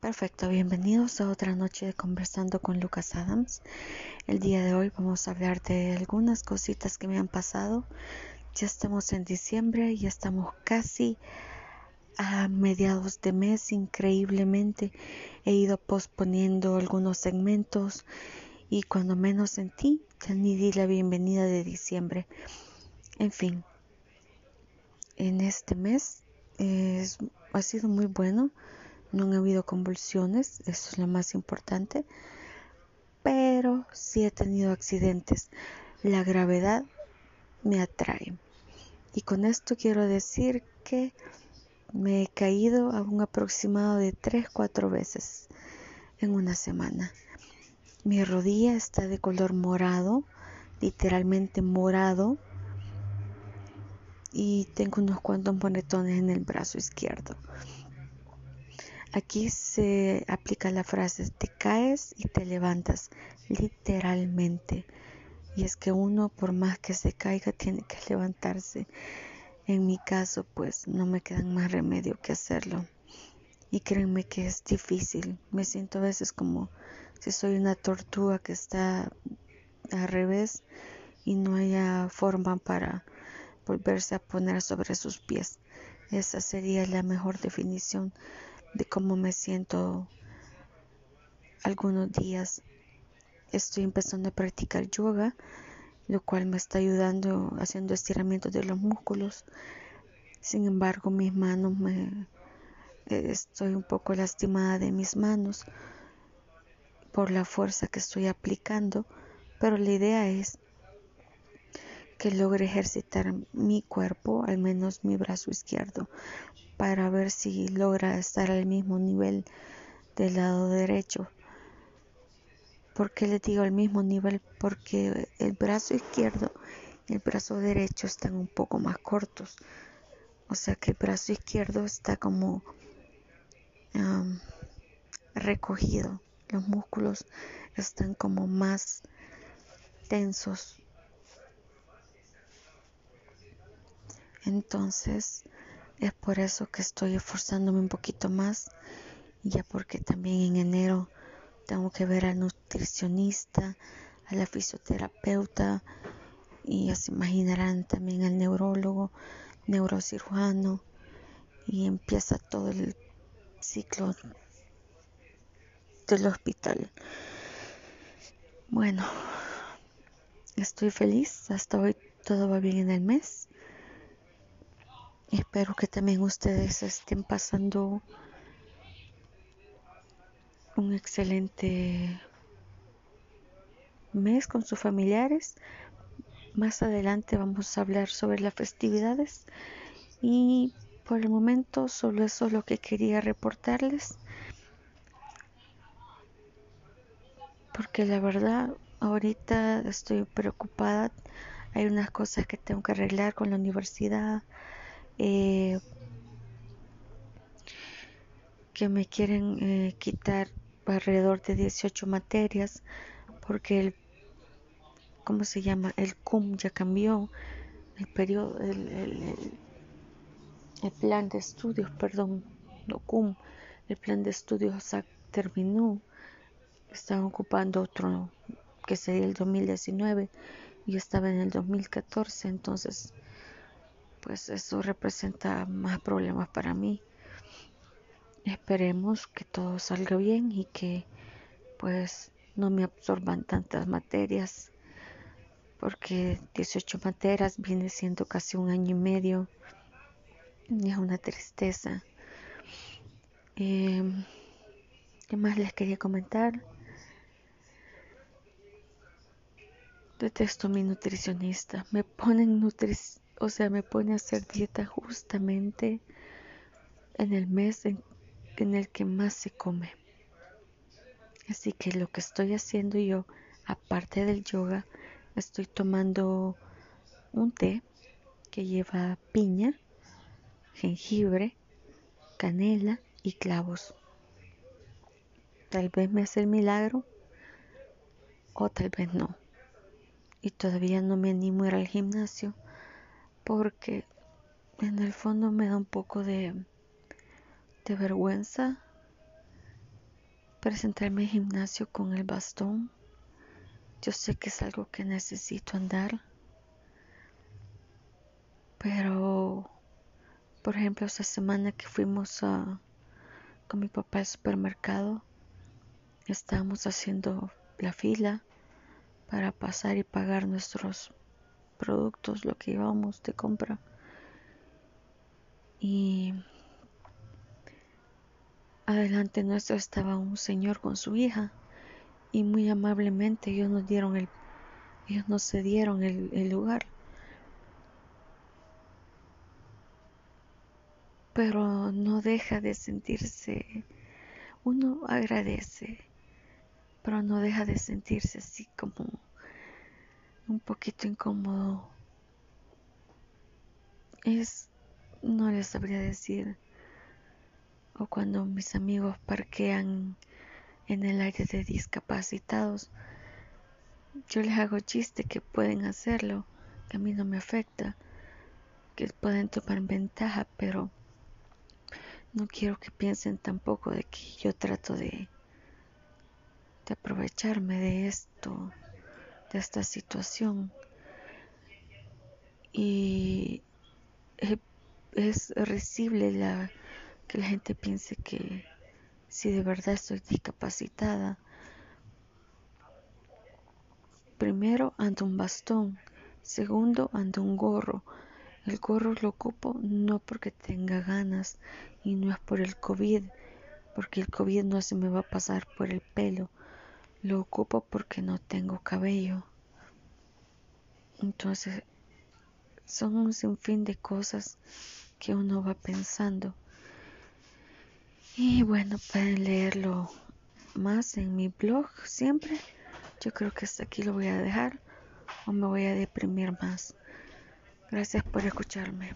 Perfecto, bienvenidos a otra noche de conversando con Lucas Adams. El día de hoy vamos a hablar de algunas cositas que me han pasado. Ya estamos en diciembre, ya estamos casi a mediados de mes. Increíblemente he ido posponiendo algunos segmentos y cuando menos sentí, ni di la bienvenida de diciembre. En fin, en este mes ha sido muy bueno no han habido convulsiones, eso es lo más importante, pero sí he tenido accidentes. La gravedad me atrae. Y con esto quiero decir que me he caído a un aproximado de 3-4 veces en una semana. Mi rodilla está de color morado, literalmente morado, y tengo unos cuantos monetones en el brazo izquierdo. Aquí se aplica la frase te caes y te levantas literalmente. Y es que uno por más que se caiga tiene que levantarse. En mi caso pues no me queda más remedio que hacerlo. Y créanme que es difícil. Me siento a veces como si soy una tortuga que está al revés y no haya forma para volverse a poner sobre sus pies. Esa sería la mejor definición de cómo me siento algunos días. Estoy empezando a practicar yoga, lo cual me está ayudando haciendo estiramientos de los músculos. Sin embargo, mis manos me eh, estoy un poco lastimada de mis manos por la fuerza que estoy aplicando, pero la idea es que logre ejercitar mi cuerpo, al menos mi brazo izquierdo, para ver si logra estar al mismo nivel del lado derecho. ¿Por qué le digo al mismo nivel? Porque el brazo izquierdo y el brazo derecho están un poco más cortos. O sea que el brazo izquierdo está como recogido. Los músculos están como más tensos. Entonces, es por eso que estoy esforzándome un poquito más, ya porque también en enero tengo que ver al nutricionista, a la fisioterapeuta y ya se imaginarán también al neurólogo, neurocirujano y empieza todo el ciclo del hospital. Bueno, estoy feliz, hasta hoy todo va bien en el mes. Espero que también ustedes estén pasando un excelente mes con sus familiares. Más adelante vamos a hablar sobre las festividades y por el momento solo eso es lo que quería reportarles. Porque la verdad ahorita estoy preocupada. Hay unas cosas que tengo que arreglar con la universidad eh, que me quieren eh, quitar alrededor de 18 materias porque el ¿cómo se llama? el CUM ya cambió el periodo el, el, plan de estudios perdón no CUM el plan de estudios terminó están ocupando otro que sería el 2019 y estaba en el 2014 entonces pues eso representa más problemas para mí. Esperemos que todo salga bien y que pues no me absorban tantas materias porque 18 materias viene siendo casi un año y medio y es una tristeza. Em, ¿Qué más les quería comentar? Detesto mi nutricionista. Me ponen nutricionista o sea, me pone a hacer dieta justamente en el mes en, el que más se come. Así que lo que estoy haciendo yo, aparte del yoga, estoy tomando un té que lleva piña, jengibre, canela y clavos. Tal vez me hace el milagro o tal vez no. Y todavía no me animo a ir al gimnasio porque en el fondo me da un poco de, vergüenza presentarme al gimnasio con el bastón. Yo sé que es algo que necesito andar. Pero, por ejemplo, esta semana que fuimos a, con mi papá al supermercado, estábamos haciendo la fila para pasar y pagar nuestros productos, lo que íbamos de compra. Y adelante nuestro estaba un señor con su hija y muy amablemente ellos nos dieron el ellos nos cedieron el, el lugar pero no deja de sentirse uno agradece pero no deja de sentirse así como un poquito incómodo es no les sabría decir o cuando mis amigos parquean en el aire de discapacitados. Yo les hago chiste que pueden hacerlo, que a mí no me afecta, que pueden tomar ventaja, pero no quiero que piensen tampoco de que yo trato de, de aprovecharme de esto, de esta situación. Y es recible la que la gente piense que si de verdad estoy discapacitada. Primero ando un bastón, segundo ando un gorro. El gorro lo ocupo no porque tenga ganas y no es por el COVID, porque el COVID no se me va a pasar por el pelo. Lo ocupo porque no tengo cabello. Entonces, son un sinfín de cosas que uno va pensando. Y bueno, pueden leerlo más en mi blog siempre. Yo creo que hasta aquí lo voy a dejar o me voy a deprimir más. Gracias por escucharme.